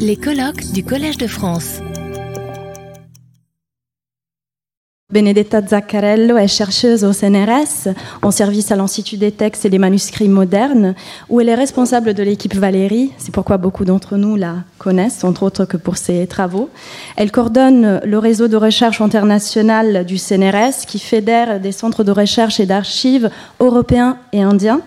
Les colloques du Collège de France. Benedetta Zaccarello est chercheuse au CNRS, en service à l'Institut des textes et des manuscrits modernes, où elle est responsable de l'équipe Valérie. C'est pourquoi beaucoup d'entre nous la connaissent, entre autres que pour ses travaux. Elle coordonne le réseau de recherche international du CNRS, qui fédère des centres de recherche et d'archives européens et indiens.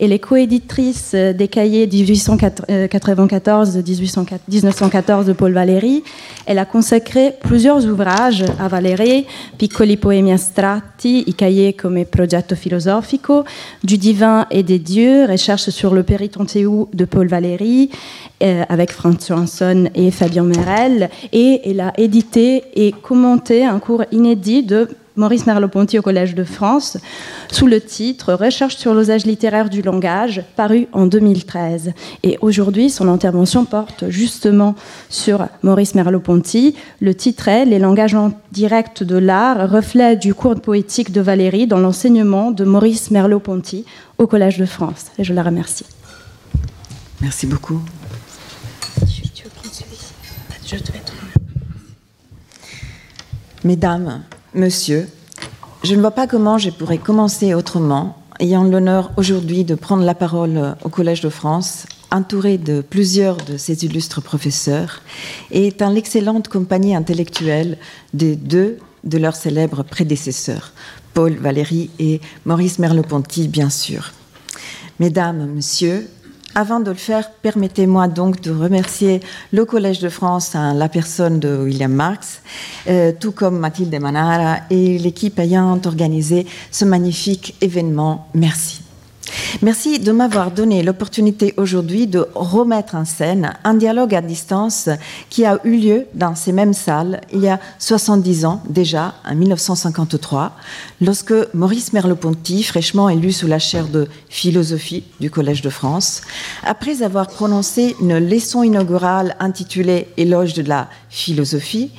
Elle est coéditrice des cahiers 1894-1914 de Paul Valéry. Elle a consacré plusieurs ouvrages à Valéry, piccoli poemi astratti, i cahiers come progetto filosofico, du divin et des dieux, recherche sur le Péritontéou de Paul Valéry, euh, avec Franz Johansson et Fabien Merel, et elle a édité et commenté un cours inédit de Maurice Merleau-Ponty au Collège de France, sous le titre Recherche sur l'osage littéraire du langage, paru en 2013. Et aujourd'hui, son intervention porte justement sur Maurice Merleau-Ponty. Le titre est Les langages en direct de l'art, reflet du cours de poétique de Valérie dans l'enseignement de Maurice Merleau-Ponty au Collège de France. Et je la remercie. Merci beaucoup. Mesdames, Monsieur, je ne vois pas comment je pourrais commencer autrement, ayant l'honneur aujourd'hui de prendre la parole au Collège de France, entouré de plusieurs de ces illustres professeurs, et dans l'excellente compagnie intellectuelle des deux de leurs célèbres prédécesseurs, Paul Valéry et Maurice Merleau-Ponty, bien sûr. Mesdames, Messieurs, avant de le faire, permettez-moi donc de remercier le Collège de France, hein, la personne de William Marx, euh, tout comme Mathilde Manara et l'équipe ayant organisé ce magnifique événement. Merci. Merci de m'avoir donné l'opportunité aujourd'hui de remettre en scène un dialogue à distance qui a eu lieu dans ces mêmes salles il y a 70 ans déjà, en 1953, lorsque Maurice Merleau-Ponty, fraîchement élu sous la chaire de philosophie du Collège de France, après avoir prononcé une leçon inaugurale intitulée Éloge de la philosophie,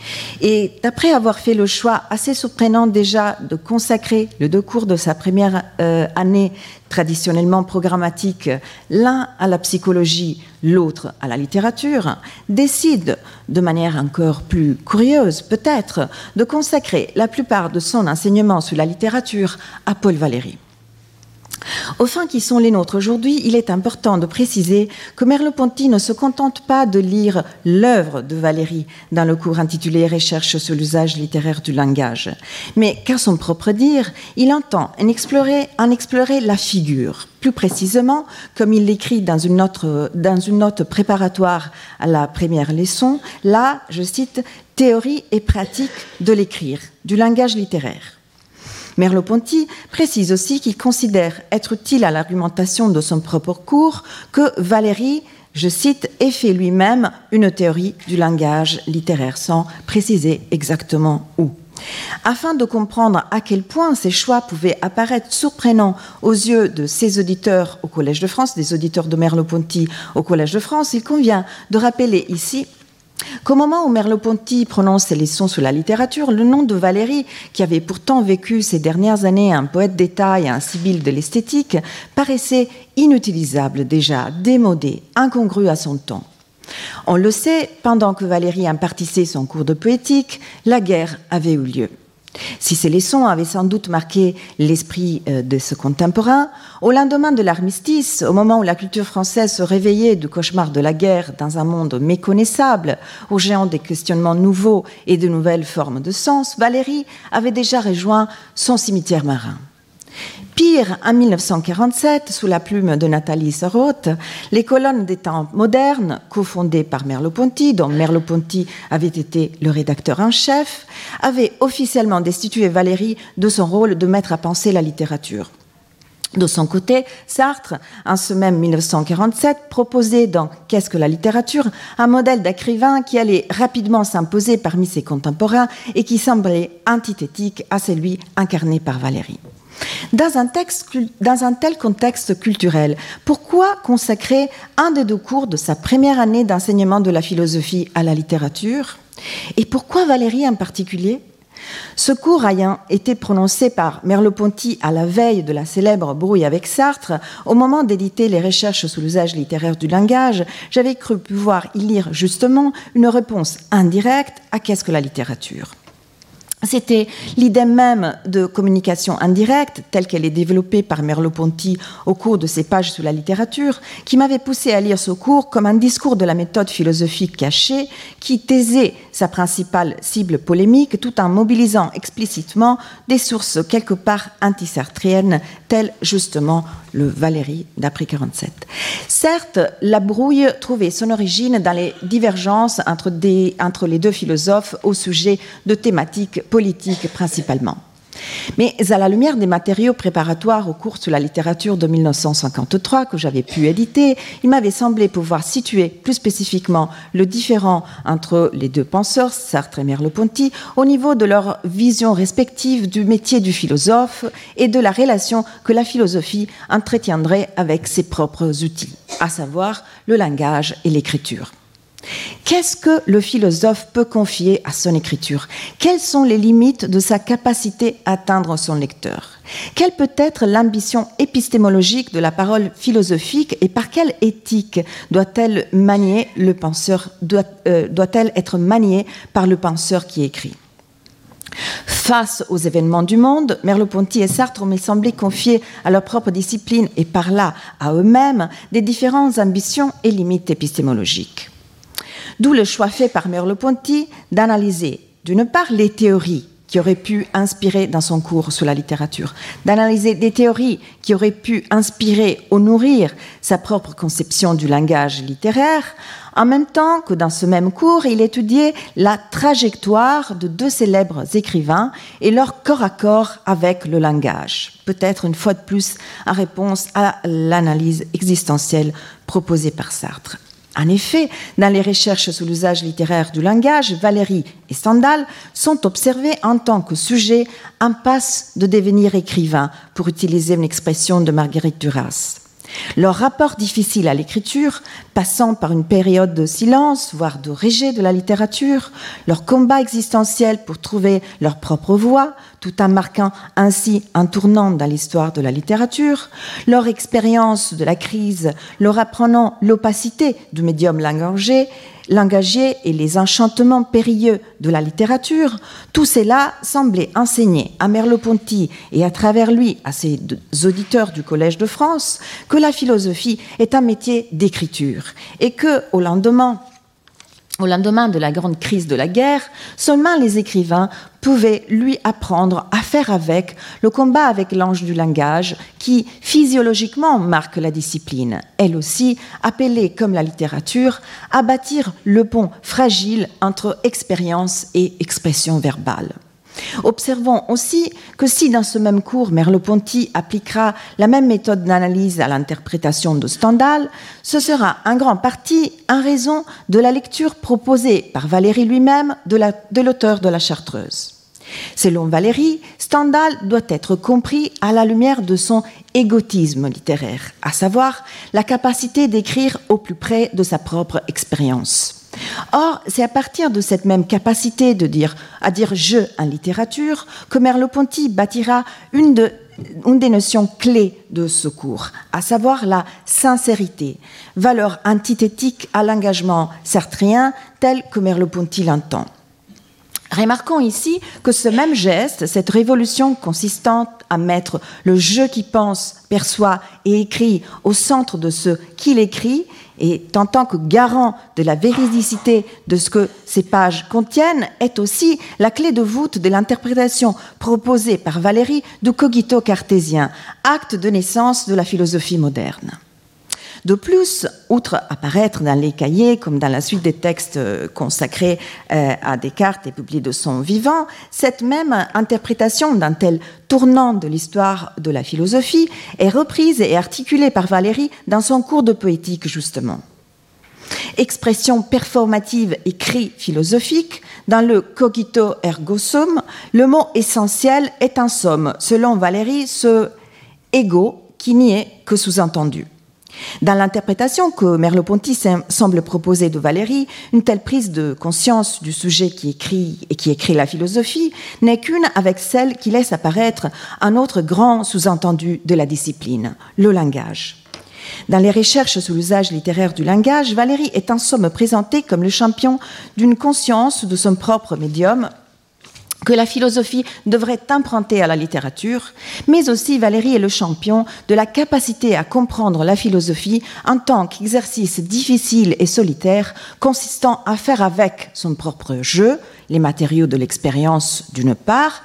et après avoir fait le choix assez surprenant déjà de consacrer le deux cours de sa première euh, année traditionnellement programmatique, l'un à la psychologie, l'autre à la littérature, décide, de manière encore plus curieuse peut-être, de consacrer la plupart de son enseignement sur la littérature à Paul Valéry. Aux fins qui sont les nôtres aujourd'hui, il est important de préciser que Merleau-Ponty ne se contente pas de lire l'œuvre de Valéry dans le cours intitulé Recherche sur l'usage littéraire du langage, mais qu'à son propre dire, il entend en explorer, la figure. Plus précisément, comme il l'écrit dans, dans une note préparatoire à la première leçon, là, je cite, théorie et pratique de l'écrire, du langage littéraire. Merleau-Ponty précise aussi qu'il considère être utile à l'argumentation de son propre cours que Valéry, je cite, ait fait lui-même une théorie du langage littéraire, sans préciser exactement où. Afin de comprendre à quel point ces choix pouvaient apparaître surprenants aux yeux de ses auditeurs au Collège de France, des auditeurs de Merleau-Ponty au Collège de France, il convient de rappeler ici qu'au moment où Merleau-Ponty prononce ses leçons sur la littérature, le nom de Valérie, qui avait pourtant vécu ces dernières années un poète d'état et un sibylle de l'esthétique, paraissait inutilisable déjà, démodé, incongru à son temps. On le sait, pendant que Valérie impartissait son cours de poétique, la guerre avait eu lieu. Si ces leçons avaient sans doute marqué l'esprit euh, de ce contemporain, au lendemain de l'armistice, au moment où la culture française se réveillait du cauchemar de la guerre dans un monde méconnaissable, au géant des questionnements nouveaux et de nouvelles formes de sens, Valérie avait déjà rejoint son cimetière marin. Pire, en 1947, sous la plume de Nathalie Sarraute, les colonnes des temps modernes, cofondées par Merleau-Ponty, dont Merleau-Ponty avait été le rédacteur en chef, avaient officiellement destitué Valérie de son rôle de mettre à penser la littérature. De son côté, Sartre, en ce même 1947, proposait dans Qu'est-ce que la littérature un modèle d'écrivain qui allait rapidement s'imposer parmi ses contemporains et qui semblait antithétique à celui incarné par Valérie. Dans un, tel contexte culturel, pourquoi consacrer un des deux cours de sa première année d'enseignement de la philosophie à la littérature? Et pourquoi Valérie en particulier? Ce cours ayant été prononcé par Merleau-Ponty à la veille de la célèbre brouille avec Sartre, au moment d'éditer les recherches sur l'usage littéraire du langage, j'avais cru pouvoir y lire justement une réponse indirecte à qu'est-ce que la littérature? C'était l'idée même de communication indirecte, telle qu'elle est développée par Merleau-Ponty au cours de ses pages sur la littérature, qui m'avait poussé à lire ce cours comme un discours de la méthode philosophique cachée qui taisait sa principale cible polémique tout en mobilisant explicitement des sources quelque part antisartriennes, telles justement le Valérie d'après 47. Certes, la brouille trouvait son origine dans les divergences entre, entre les deux philosophes au sujet de thématiques politiques principalement. Mais à la lumière des matériaux préparatoires au cours sur la littérature de 1953 que j'avais pu éditer, il m'avait semblé pouvoir situer plus spécifiquement le différent entre les deux penseurs, Sartre et Merleau-Ponty, au niveau de leur vision respective du métier du philosophe et de la relation que la philosophie entretiendrait avec ses propres outils, à savoir le langage et l'écriture. Qu'est-ce que le philosophe peut confier à son écriture? Quelles sont les limites de sa capacité à atteindre son lecteur? Quelle peut être l'ambition épistémologique de la parole philosophique et par quelle éthique doit-elle manier le penseur euh, Doit-elle être maniée par le penseur qui écrit? Face aux événements du monde, Merleau-Ponty et Sartre ont semblé confier à leur propre discipline et par là à eux-mêmes des différentes ambitions et limites épistémologiques. D'où le choix fait par Merleau-Ponty d'analyser d'une part les théories qui auraient pu inspirer dans son cours sur la littérature, d'analyser des théories qui auraient pu inspirer ou nourrir sa propre conception du langage littéraire, en même temps que dans ce même cours, il étudiait la trajectoire de deux célèbres écrivains et leur corps à corps avec le langage, peut-être une fois de plus en réponse à l'analyse existentielle proposée par Sartre. En effet, dans les recherches sur l'usage littéraire du langage, Valérie et Stendhal sont observés en tant que sujet en passe de devenir écrivain, pour utiliser une expression de Marguerite Duras. Leur rapport difficile à l'écriture, passant par une période de silence, voire de rejet de la littérature, leur combat existentiel pour trouver leur propre voix, tout en marquant ainsi un tournant dans l'histoire de la littérature, leur expérience de la crise, leur apprenant l'opacité du médium langagé, l'engagé et les enchantements périlleux de la littérature, tout cela semblait enseigner à Merleau-Ponty et à travers lui à ses auditeurs du Collège de France que la philosophie est un métier d'écriture et que, au lendemain au lendemain de la grande crise de la guerre, seulement les écrivains pouvaient lui apprendre à faire avec le combat avec l'ange du langage qui physiologiquement marque la discipline, elle aussi appelée comme la littérature à bâtir le pont fragile entre expérience et expression verbale. Observons aussi que si dans ce même cours Merleau-Ponty appliquera la même méthode d'analyse à l'interprétation de Stendhal, ce sera en grande partie en raison de la lecture proposée par Valérie lui-même de l'auteur de la Chartreuse. Selon Valérie, Stendhal doit être compris à la lumière de son égotisme littéraire, à savoir la capacité d'écrire au plus près de sa propre expérience. Or, c'est à partir de cette même capacité de dire, à dire je en littérature que Merleau-Ponty bâtira une, des notions clés de ce cours, à savoir la sincérité, valeur antithétique à l'engagement sartrien tel que Merleau-Ponty l'entend. Remarquons ici que ce même geste, cette révolution consistant à mettre le je qui pense, perçoit et écrit au centre de ce qu'il écrit, et en tant que garant de la véridicité de ce que ces pages contiennent, est aussi la clé de voûte de l'interprétation proposée par Valérie du cogito cartésien, acte de naissance de la philosophie moderne. De plus, outre apparaître dans les cahiers comme dans la suite des textes euh, consacrés euh, à Descartes et publiés de son vivant, cette même interprétation d'un tel tournant de l'histoire de la philosophie est reprise et articulée par Valérie dans son cours de poétique justement. Expression performative et cri philosophique, dans le cogito ergo sum, le mot essentiel est en somme, selon Valérie, ce ego qui n'y est que sous-entendu. Dans l'interprétation que Merleau-Ponty semble proposer de Valérie, une telle prise de conscience du sujet qui écrit et qui écrit la philosophie n'est qu'une avec celle qui laisse apparaître un autre grand sous-entendu de la discipline, le langage. Dans les recherches sur l'usage littéraire du langage, Valérie est en somme présentée comme le champion d'une conscience de son propre médium que la philosophie devrait emprunter à la littérature, mais aussi Valérie est le champion de la capacité à comprendre la philosophie en tant qu'exercice difficile et solitaire consistant à faire avec son propre jeu, les matériaux de l'expérience d'une part,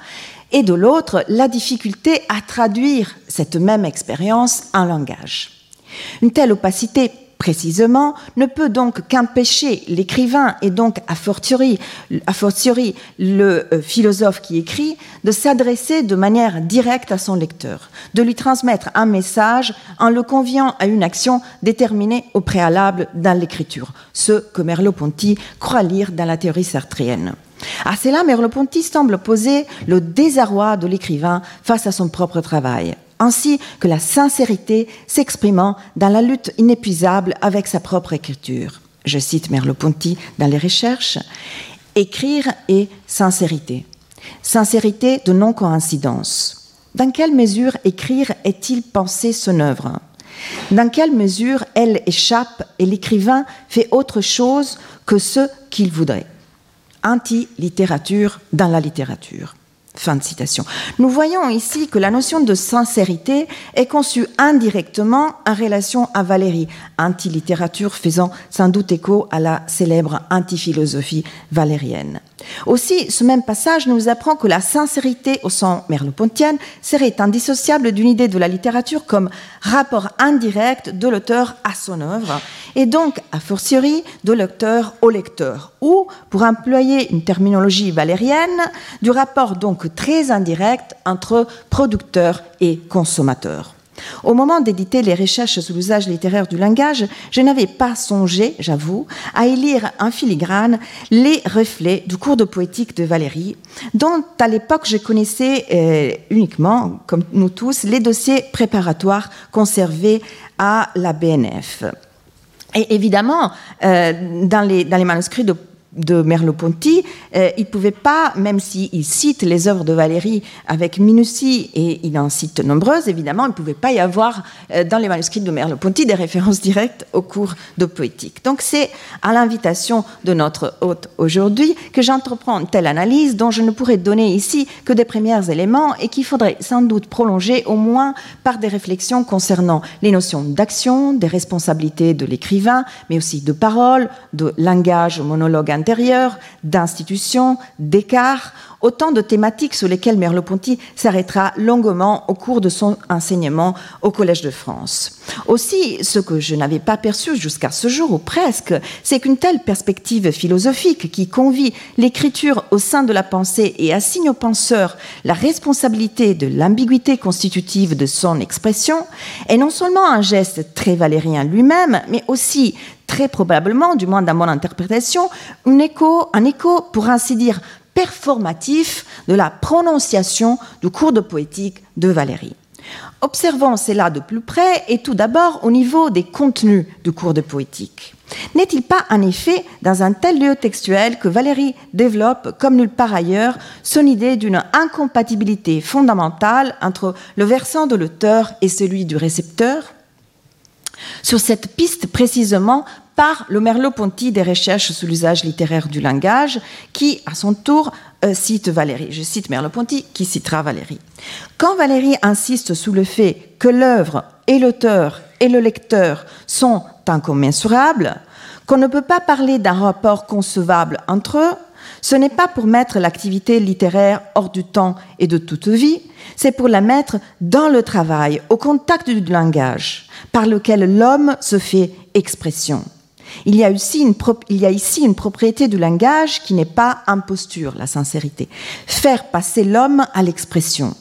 et de l'autre, la difficulté à traduire cette même expérience en langage. Une telle opacité précisément, ne peut donc qu'empêcher l'écrivain et donc a fortiori, le euh, philosophe qui écrit de s'adresser de manière directe à son lecteur, de lui transmettre un message en le conviant à une action déterminée au préalable dans l'écriture, ce que Merleau-Ponty croit lire dans la théorie sartrienne. À cela, Merleau-Ponty semble poser le désarroi de l'écrivain face à son propre travail ainsi que la sincérité s'exprimant dans la lutte inépuisable avec sa propre écriture. Je cite Merleau-Ponty dans les recherches. Écrire et sincérité. Sincérité de non-coïncidence. Dans quelle mesure écrire est-il pensé son œuvre? Dans quelle mesure elle échappe et l'écrivain fait autre chose que ce qu'il voudrait? Anti-littérature dans la littérature. Fin de citation. Nous voyons ici que la notion de sincérité est conçue indirectement en relation à Valérie, anti-littérature faisant sans doute écho à la célèbre anti-philosophie valérienne. Aussi, ce même passage nous apprend que la sincérité au sens merleau-pontienne serait indissociable d'une idée de la littérature comme rapport indirect de l'auteur à son œuvre, et donc, a fortiori, de l'auteur au lecteur, ou, pour employer une terminologie valérienne, du rapport donc très indirect entre producteur et consommateur. Au moment d'éditer les recherches sur l'usage littéraire du langage, je n'avais pas songé, j'avoue, à y lire en filigrane les reflets du cours de poétique de Valérie, dont à l'époque je connaissais euh, uniquement, comme nous tous, les dossiers préparatoires conservés à la BNF. Et évidemment, euh, dans, les, dans les manuscrits de de Merleau-Ponty, euh, il ne pouvait pas, même s'il cite les œuvres de Valérie avec minutie, et il en cite nombreuses, évidemment, il ne pouvait pas y avoir euh, dans les manuscrits de Merleau-Ponty des références directes au cours de poétique. Donc c'est à l'invitation de notre hôte aujourd'hui que j'entreprends une telle analyse dont je ne pourrais donner ici que des premiers éléments et qu'il faudrait sans doute prolonger au moins par des réflexions concernant les notions d'action, des responsabilités de l'écrivain, mais aussi de parole, de langage monologue intérieur, d'institutions, d'écart, autant de thématiques sur lesquelles Merleau-Ponty s'arrêtera longuement au cours de son enseignement au Collège de France. Aussi, ce que je n'avais pas perçu jusqu'à ce jour, ou presque, c'est qu'une telle perspective philosophique qui convie l'écriture au sein de la pensée et assigne au penseur la responsabilité de l'ambiguïté constitutive de son expression est non seulement un geste très valérien lui-même, mais aussi très probablement, du moins dans mon interprétation, un écho, un écho, pour ainsi dire, performatif de la prononciation du cours de poétique de Valérie. Observons cela de plus près et tout d'abord au niveau des contenus du cours de poétique. N'est-il pas en effet dans un tel lieu textuel que Valérie développe, comme nulle part ailleurs, son idée d'une incompatibilité fondamentale entre le versant de l'auteur et celui du récepteur? Sur cette piste précisément par le Merleau-Ponty des recherches sur l'usage littéraire du langage, qui, à son tour, euh, cite Valérie. Je cite Merleau-Ponty, qui citera Valérie. Quand Valérie insiste sur le fait que l'œuvre et l'auteur et le lecteur sont incommensurables, qu'on ne peut pas parler d'un rapport concevable entre eux, ce n'est pas pour mettre l'activité littéraire hors du temps et de toute vie, c'est pour la mettre dans le travail, au contact du langage, par lequel l'homme se fait expression. Il y, a ici une propriété du langage qui n'est pas imposture, la sincérité. Faire passer l'homme à l'expression.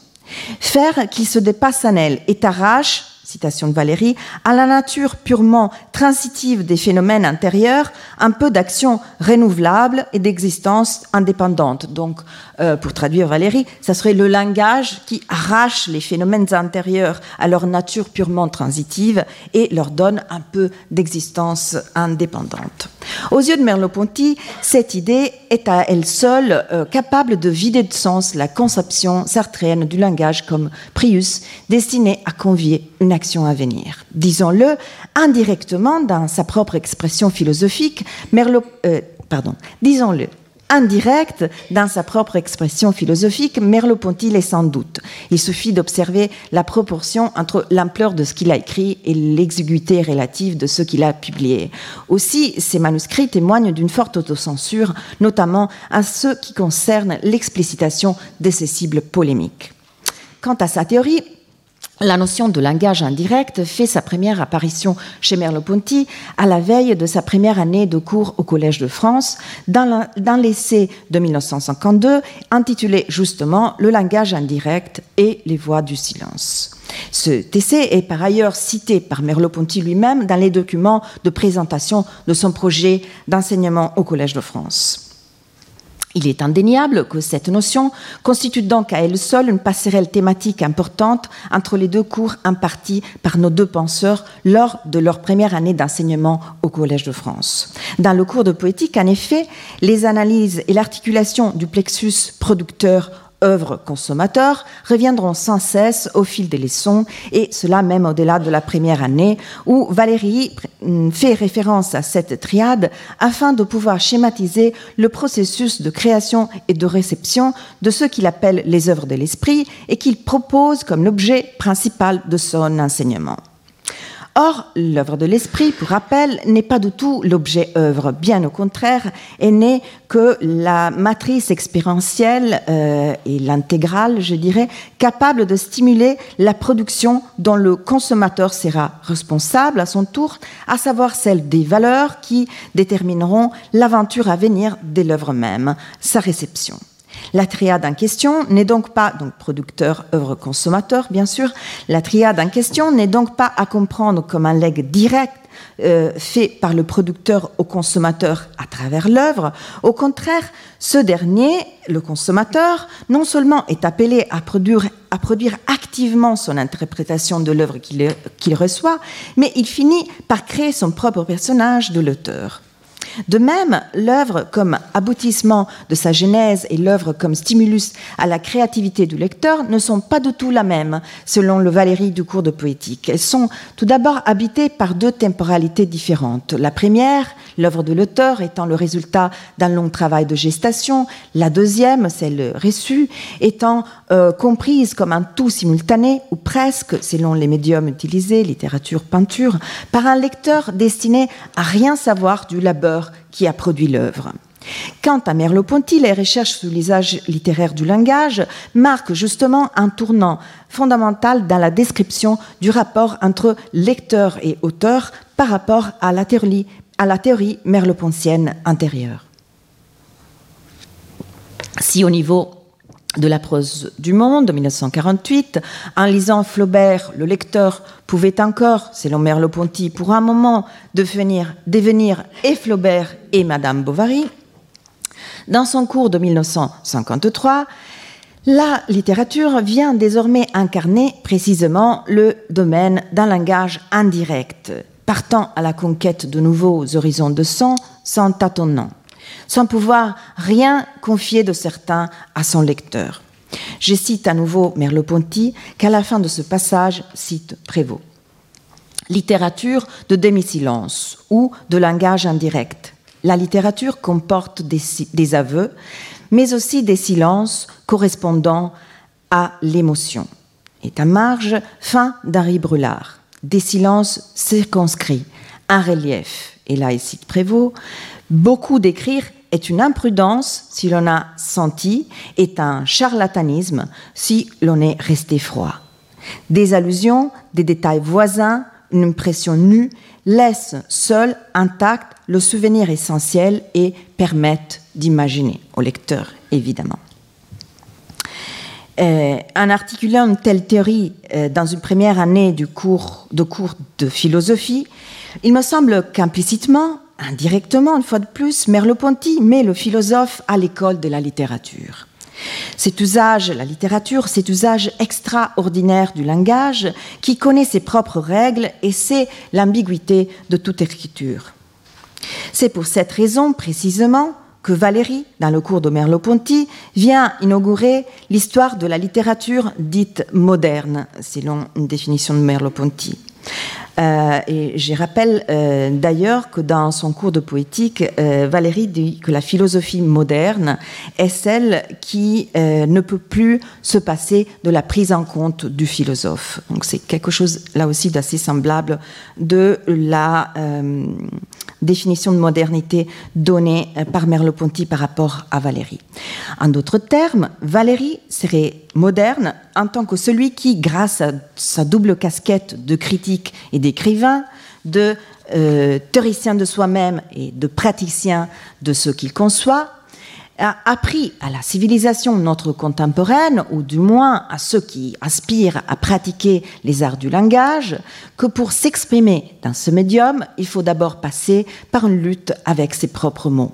Faire qu'il se dépasse en elle et t'arrache, citation de Valérie, à la nature purement transitive des phénomènes intérieurs, un peu d'action renouvelable et d'existence indépendante. Donc, euh, pour traduire Valérie, ça serait le langage qui arrache les phénomènes intérieurs à leur nature purement transitive et leur donne un peu d'existence indépendante. Aux yeux de Merleau-Ponty, cette idée est à elle seule euh, capable de vider de sens la conception sartréenne du langage comme Prius, destiné à convier une action à venir. Disons-le, indirectement, dans sa propre expression philosophique, Merleau, euh, pardon, disons-le, indirect dans sa propre expression philosophique, Merleau-Ponty l'est sans doute. Il suffit d'observer la proportion entre l'ampleur de ce qu'il a écrit et l'exiguïté relative de ce qu'il a publié. Aussi, ses manuscrits témoignent d'une forte autocensure, notamment à ce qui concerne l'explicitation de ses cibles polémiques. Quant à sa théorie, la notion de langage indirect fait sa première apparition chez Merleau-Ponty à la veille de sa première année de cours au Collège de France, dans l'essai de 1952 intitulé justement Le langage indirect et les voix du silence. Ce essai est par ailleurs cité par Merleau-Ponty lui-même dans les documents de présentation de son projet d'enseignement au Collège de France. Il est indéniable que cette notion constitue donc à elle seule une passerelle thématique importante entre les deux cours impartis par nos deux penseurs lors de leur première année d'enseignement au Collège de France. Dans le cours de poétique, en effet, les analyses et l'articulation du plexus producteur œuvres consommateurs reviendront sans cesse au fil des leçons, et cela même au-delà de la première année, où Valérie mm, fait référence à cette triade afin de pouvoir schématiser le processus de création et de réception de ce qu'il appelle les œuvres de l'esprit et qu'il propose comme l'objet principal de son enseignement. Or, l'œuvre de l'esprit, pour rappel, n'est pas du tout l'objet œuvre. Bien au contraire, elle n'est que la matrice expérientielle euh, et l'intégrale, je dirais, capable de stimuler la production dont le consommateur sera responsable à son tour, à savoir celle des valeurs qui détermineront l'aventure à venir de l'œuvre même, sa réception. La triade en question n'est donc pas, donc producteur, œuvre, consommateur, bien sûr, la triade en question n'est donc pas à comprendre comme un leg direct euh, fait par le producteur au consommateur à travers l'œuvre. Au contraire, ce dernier, le consommateur, non seulement est appelé à produire, à produire activement son interprétation de l'œuvre qu'il reçoit, mais il finit par créer son propre personnage de l'auteur. De même, l'œuvre comme aboutissement de sa genèse et l'œuvre comme stimulus à la créativité du lecteur ne sont pas du tout la même, selon le Valérie du cours de poétique. Elles sont tout d'abord habitées par deux temporalités différentes. La première, l'œuvre de l'auteur étant le résultat d'un long travail de gestation, la deuxième, celle reçue, étant euh, comprise comme un tout simultané, ou presque, selon les médiums utilisés, littérature, peinture, par un lecteur destiné à rien savoir du labeur qui a produit l'œuvre. Quant à Merleau-Ponty, les recherches sur l'usage littéraire du langage marquent justement un tournant fondamental dans la description du rapport entre lecteur et auteur par rapport à la théorie, à la théorie merleau-pontienne intérieure. Si au niveau de la prose du monde de 1948. En lisant Flaubert, le lecteur pouvait encore, selon Merleau-Ponty, pour un moment devenir, et Flaubert et Madame Bovary. Dans son cours de 1953, la littérature vient désormais incarner précisément le domaine d'un langage indirect, partant à la conquête de nouveaux horizons de son sans tâtonnement sans pouvoir rien confier de certain à son lecteur. Je cite à nouveau Merleau-Ponty, qu'à la fin de ce passage cite Prévost. Littérature de demi-silence ou de langage indirect. La littérature comporte des, aveux, mais aussi des silences correspondant à l'émotion. Et à marge, fin d'Henri Brulard. Des silences circonscrits, un relief. Et là, il cite Prévost, Beaucoup d'écrire est une imprudence si l'on a senti, est un charlatanisme si l'on est resté froid. Des allusions, des détails voisins, une impression nue laissent seul intact le souvenir essentiel et permettent d'imaginer au lecteur, évidemment. Euh, en articulant une telle théorie euh, dans une première année de cours de philosophie, il me semble qu'implicitement, indirectement une fois de plus, Merleau-Ponty met le philosophe à l'école de la littérature. Cet usage, la littérature, cet usage extraordinaire du langage qui connaît ses propres règles et c'est l'ambiguïté de toute écriture. C'est pour cette raison précisément que Valérie, dans le cours de Merleau-Ponty, vient inaugurer l'histoire de la littérature dite moderne, selon une définition de Merleau-Ponty. Euh, et je rappelle euh, d'ailleurs que dans son cours de poétique, euh, Valérie dit que la philosophie moderne est celle qui ne peut plus se passer de la prise en compte du philosophe. Donc c'est quelque chose là aussi d'assez semblable de la définition de modernité donnée par Merleau-Ponty par rapport à Valérie. En d'autres termes, Valérie serait moderne en tant que celui qui, grâce à sa double casquette de critique et d'écrivain, de euh, théoricien de soi-même et de praticien de ce qu'il conçoit, appris à la civilisation notre contemporaine, ou du moins à ceux qui aspirent à pratiquer les arts du langage, que pour s'exprimer dans ce médium, il faut d'abord passer par une lutte avec ses propres mots.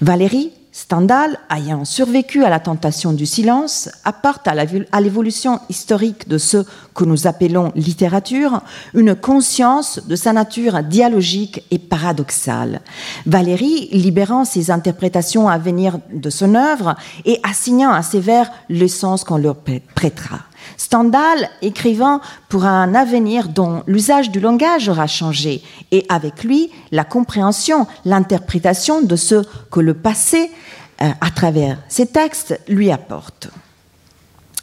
Valérie Stendhal, ayant survécu à la tentation du silence, apporte à l'évolution historique de ce que nous appelons littérature une conscience de sa nature dialogique et paradoxale. Valérie, libérant ses interprétations à venir de son œuvre et assignant à ses vers le sens qu'on leur prêtera. Stendhal écrivant pour un avenir dont l'usage du langage aura changé, et avec lui la compréhension, l'interprétation de ce que le passé, euh, à travers ses textes, lui apporte.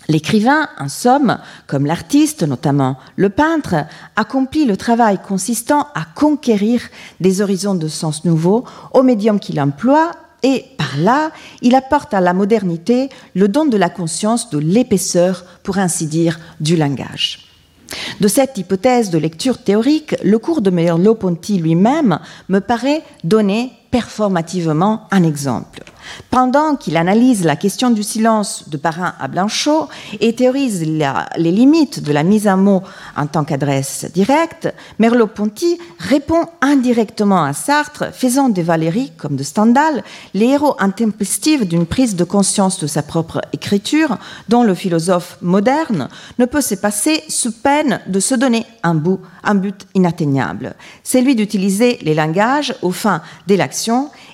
L'écrivain, en somme, comme l'artiste, notamment le peintre, accomplit le travail consistant à conquérir des horizons de sens nouveaux au médium qu'il emploie et par là, il apporte à la modernité le don de la conscience de l'épaisseur, pour ainsi dire, du langage. De cette hypothèse de lecture théorique, le cours de Merleau-Ponty lui-même me paraît donner performativement un exemple. Pendant qu'il analyse la question du silence de Parrain à Blanchot et théorise les limites de la mise en mots en tant qu'adresse directe, Merleau-Ponty répond indirectement à Sartre, faisant de Valéry, comme de Stendhal, les héros intempestifs d'une prise de conscience de sa propre écriture, dont le philosophe moderne ne peut se passer sous peine de se donner un, bout, un but inatteignable. C'est lui d'utiliser les langages aux fins de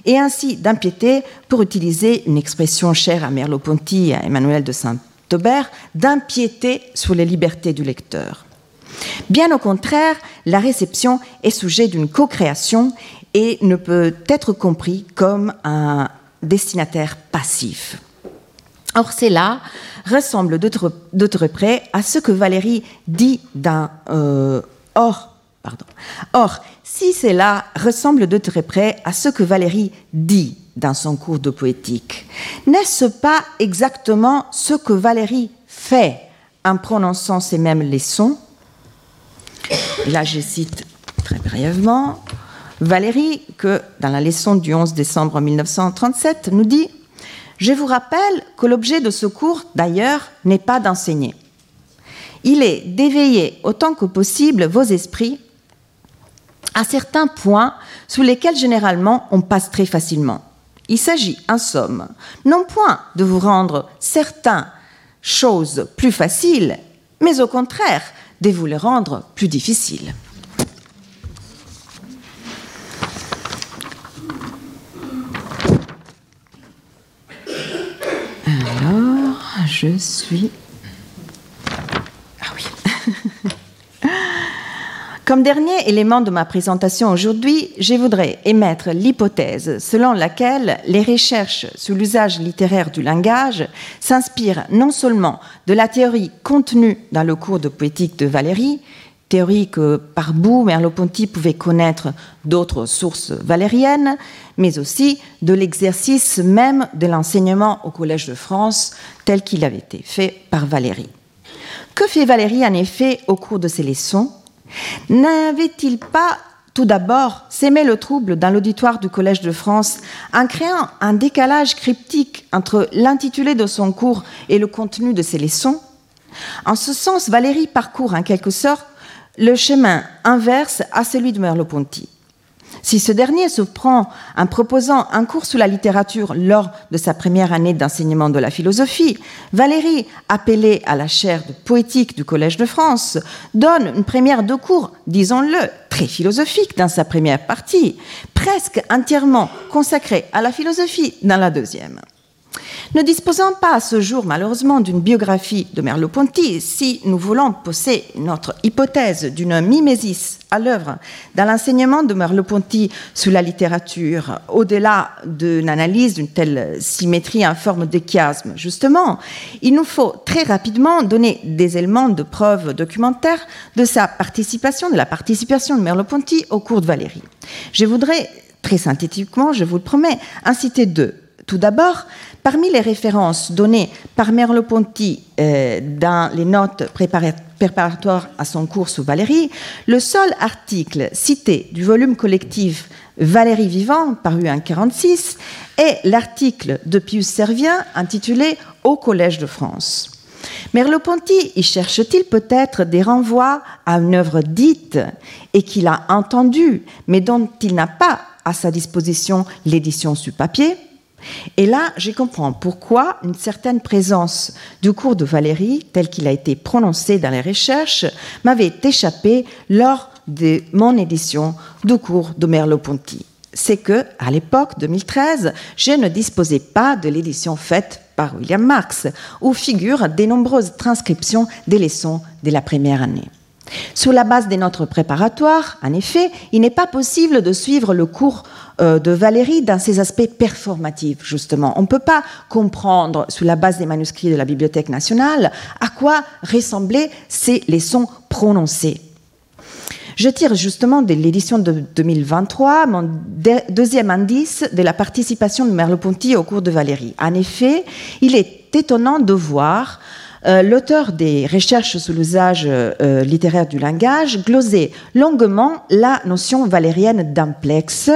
et ainsi d'impiéter, pour utiliser une expression chère à Merleau-Ponty et à Emmanuel de Saint-Aubert, d'impiéter sur les libertés du lecteur. Bien au contraire, la réception est sujet d'une co-création et ne peut être compris comme un destinataire passif. Or, cela ressemble d'autre près à ce que Valérie dit dans euh, Or, pardon. Or, si cela ressemble de très près à ce que Valérie dit dans son cours de poétique, n'est-ce pas exactement ce que Valérie fait en prononçant ces mêmes leçons? Là, je cite très brièvement Valérie, que dans la leçon du 11 décembre 1937 nous dit Je vous rappelle que l'objet de ce cours, d'ailleurs, n'est pas d'enseigner. Il est d'éveiller autant que possible vos esprits à certains points sous lesquels généralement on passe très facilement. Il s'agit, en somme, non point de vous rendre certaines choses plus faciles, mais au contraire de vous les rendre plus difficiles. Alors, je suis Comme dernier élément de ma présentation aujourd'hui, je voudrais émettre l'hypothèse selon laquelle les recherches sur l'usage littéraire du langage s'inspirent non seulement de la théorie contenue dans le cours de poétique de Valérie, théorie que par bout Merleau-Ponty pouvait connaître d'autres sources valériennes, mais aussi de l'exercice même de l'enseignement au Collège de France tel qu'il avait été fait par Valérie. Que fait Valérie en effet au cours de ses leçons? N'avait-il pas tout d'abord, s'aimer le trouble dans l'auditoire du Collège de France en créant un décalage cryptique entre l'intitulé de son cours et le contenu de ses leçons? En ce sens, Valérie parcourt en quelque sorte le chemin inverse à celui de Merleau-Ponty. Si ce dernier se prend en proposant un cours sur la littérature lors de sa première année d'enseignement de la philosophie, Valérie, appelée à la chaire de poétique du Collège de France, donne une première de cours, disons-le, très philosophique dans sa première partie, presque entièrement consacrée à la philosophie dans la deuxième. Ne disposant pas à ce jour malheureusement d'une biographie de Merleau-Ponty, si nous voulons poser notre hypothèse d'une mimésis à l'œuvre dans l'enseignement de Merleau-Ponty sous la littérature, au-delà d'une analyse d'une telle symétrie en forme de chiasme, justement, il nous faut très rapidement donner des éléments de preuve documentaire de sa participation, de la participation de Merleau-Ponty au cours de Valérie. Je voudrais très synthétiquement, je vous le promets, inciter deux. Tout d'abord, Parmi les références données par Merleau-Ponty euh, dans les notes préparatoires à son cours sous Valérie, le seul article cité du volume collectif Valérie vivant, paru en 1946, est l'article de Pius Servien intitulé Au Collège de France. Merleau-Ponty y cherche-t-il peut-être des renvois à une œuvre dite et qu'il a entendue, mais dont il n'a pas à sa disposition l'édition sur papier? Et là, je comprends pourquoi une certaine présence du cours de Valérie, tel qu'il a été prononcé dans les recherches, m'avait échappé lors de mon édition du cours de Merleau-Ponty. C'est que, à l'époque 2013, je ne disposais pas de l'édition faite par William Marx, où figurent des nombreuses transcriptions des leçons de la première année. Sur la base des notes préparatoires, en effet, il n'est pas possible de suivre le cours euh, de Valérie dans ses aspects performatifs, justement. On ne peut pas comprendre, sous la base des manuscrits de la Bibliothèque nationale, à quoi ressemblaient ces leçons prononcées. Je tire justement de l'édition de 2023 mon deuxième indice de la participation de Merleau-Ponty au cours de Valérie. En effet, il est étonnant de voir l'auteur des recherches sur l'usage euh, littéraire du langage glosait longuement la notion valérienne d'amplex,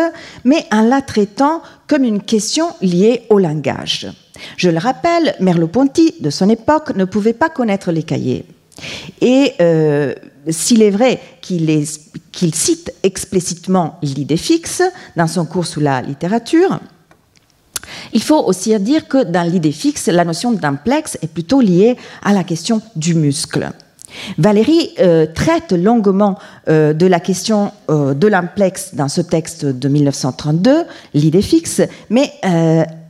mais en la traitant comme une question liée au langage. Je le rappelle, Merleau-Ponty, de son époque, ne pouvait pas connaître les cahiers. Et euh, s'il est vrai qu'il cite explicitement l'idée fixe dans son cours sur la littérature, il faut aussi dire que dans l'idée fixe, la notion d'implex est plutôt liée à la question du muscle. Valérie euh, traite longuement euh, de la question euh, de l'implex dans ce texte de 1932, l'idée fixe, mais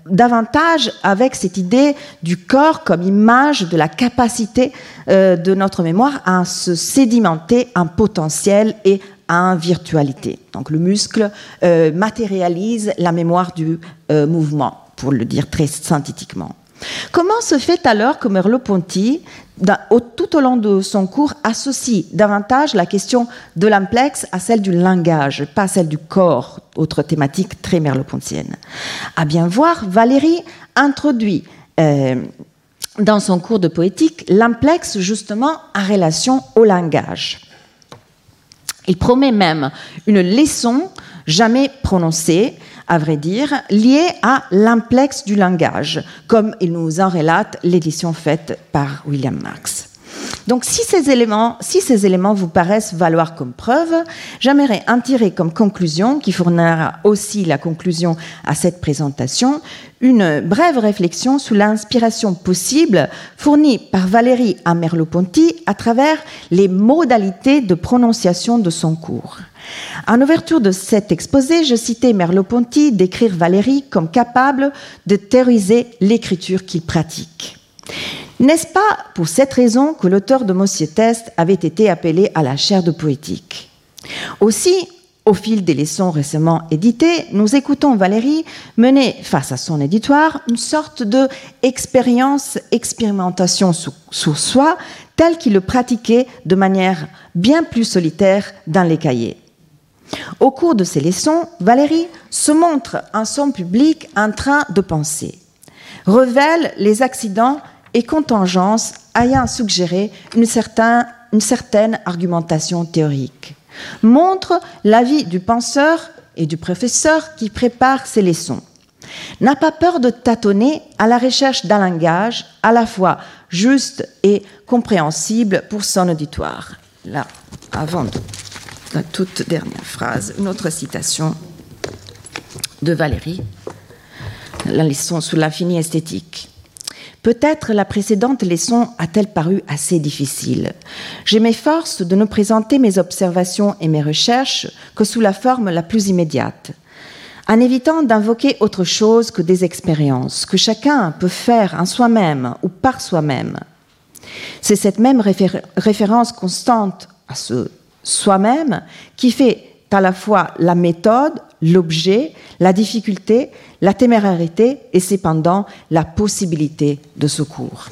davantage avec cette idée du corps comme image de la capacité de notre mémoire à se sédimenter en potentiel et en virtualité. Donc le muscle matérialise la mémoire du mouvement pour le dire très synthétiquement. Comment se fait alors que Merleau-Ponty, tout au long de son cours, associe davantage la question de l'implex à celle du langage, pas celle du corps, autre thématique très merleau-pontienne? À bien voir, Valérie introduit euh, dans son cours de poétique l'implex justement en relation au langage. Il promet même une leçon jamais prononcée à vrai dire, lié à l'implex du langage, comme il nous en relate l'édition faite par William Marx. Donc si ces éléments, vous paraissent valoir comme preuve, j'aimerais en tirer comme conclusion, qui fournira aussi la conclusion à cette présentation, une brève réflexion sur l'inspiration possible fournie par Valérie à Merleau-Ponty à travers les modalités de prononciation de son cours. En ouverture de cet exposé, je citais Merleau-Ponty d'écrire Valérie comme capable de théoriser l'écriture qu'il pratique. N'est-ce pas pour cette raison que l'auteur de Test avait été appelé à la chaire de poétique? Aussi, au fil des leçons récemment éditées, nous écoutons Valérie mener face à son éditoire une sorte de expérience, expérimentation sur soi, telle qu'il le pratiquait de manière bien plus solitaire dans les cahiers. Au cours de ces leçons, Valérie se montre en son public en train de penser, révèle les accidents et contingences ayant suggéré une, une certaine argumentation théorique. montre l'avis du penseur et du professeur qui prépare ses leçons. N'a pas peur de tâtonner à la recherche d'un langage à la fois juste et compréhensible pour son auditoire. Là, avant la toute dernière phrase, une autre citation de Valérie, la leçon sur l'infini esthétique. Peut-être la précédente leçon a-t-elle paru assez difficile. Je m'efforce de ne présenter mes observations et mes recherches que sous la forme la plus immédiate, en évitant d'invoquer autre chose que des expériences que chacun peut faire en soi-même ou par soi-même. C'est cette même référence constante à ce soi-même qui fait à la fois la méthode, l'objet, la difficulté, la témérarité et cependant la possibilité de secours.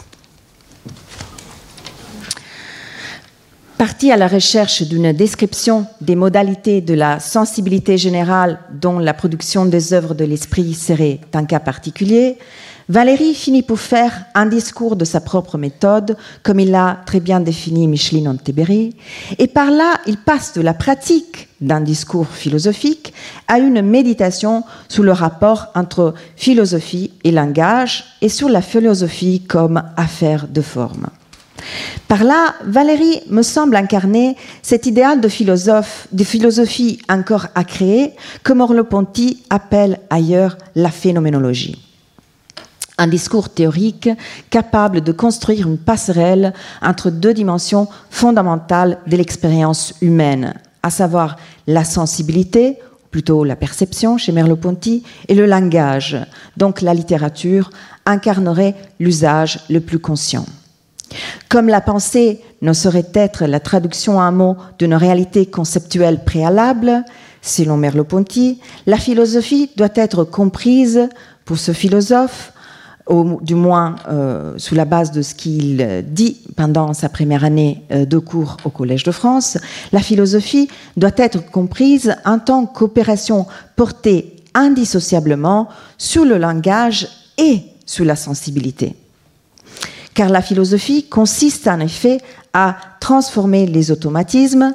Parti à la recherche d'une description des modalités de la sensibilité générale dont la production des œuvres de l'esprit serait un cas particulier, Valérie finit pour faire un discours de sa propre méthode, comme il l'a très bien défini Micheline Onteberi, et par là, il passe de la pratique d'un discours philosophique à une méditation sur le rapport entre philosophie et langage, et sur la philosophie comme affaire de forme. Par là, Valérie me semble incarner cet idéal de philosophe, de philosophie encore à créer, que Morleau-Ponty appelle ailleurs la phénoménologie un discours théorique capable de construire une passerelle entre deux dimensions fondamentales de l'expérience humaine, à savoir la sensibilité, plutôt la perception chez Merleau-Ponty, et le langage, donc la littérature, incarnerait l'usage le plus conscient. Comme la pensée ne saurait être la traduction à un mot d'une réalité conceptuelle préalable, selon Merleau-Ponty, la philosophie doit être comprise, pour ce philosophe, du moins euh, sous la base de ce qu'il dit pendant sa première année euh, de cours au Collège de France, la philosophie doit être comprise en tant qu'opération portée indissociablement sur le langage et sur la sensibilité. Car la philosophie consiste en effet à transformer les automatismes,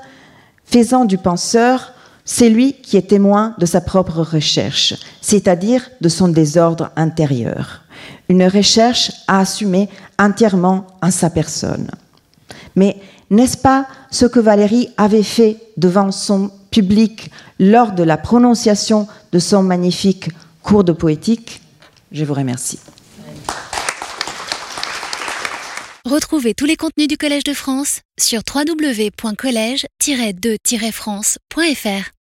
faisant du penseur celui qui est témoin de sa propre recherche, c'est-à-dire de son désordre intérieur une recherche à assumer entièrement en sa personne. Mais n'est-ce pas ce que Valérie avait fait devant son public lors de la prononciation de son magnifique cours de poétique? Je vous remercie. Retrouvez tous les contenus du Collège de France sur www.colège-2-france.fr.